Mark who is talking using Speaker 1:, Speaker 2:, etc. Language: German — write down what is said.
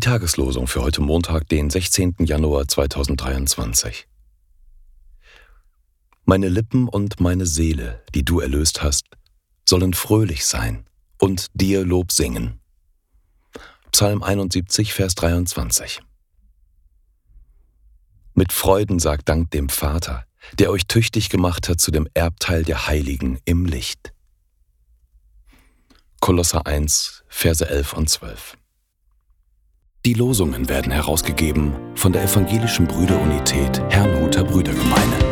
Speaker 1: Tageslosung für heute Montag, den 16. Januar 2023. Meine Lippen und meine Seele, die du erlöst hast, sollen fröhlich sein und dir Lob singen. Psalm 71, Vers 23. Mit Freuden sagt Dank dem Vater, der euch tüchtig gemacht hat zu dem Erbteil der Heiligen im Licht. Kolosser 1, Verse 11 und 12. Die Losungen werden herausgegeben von der Evangelischen Brüderunität Herrnhuter Brüdergemeine.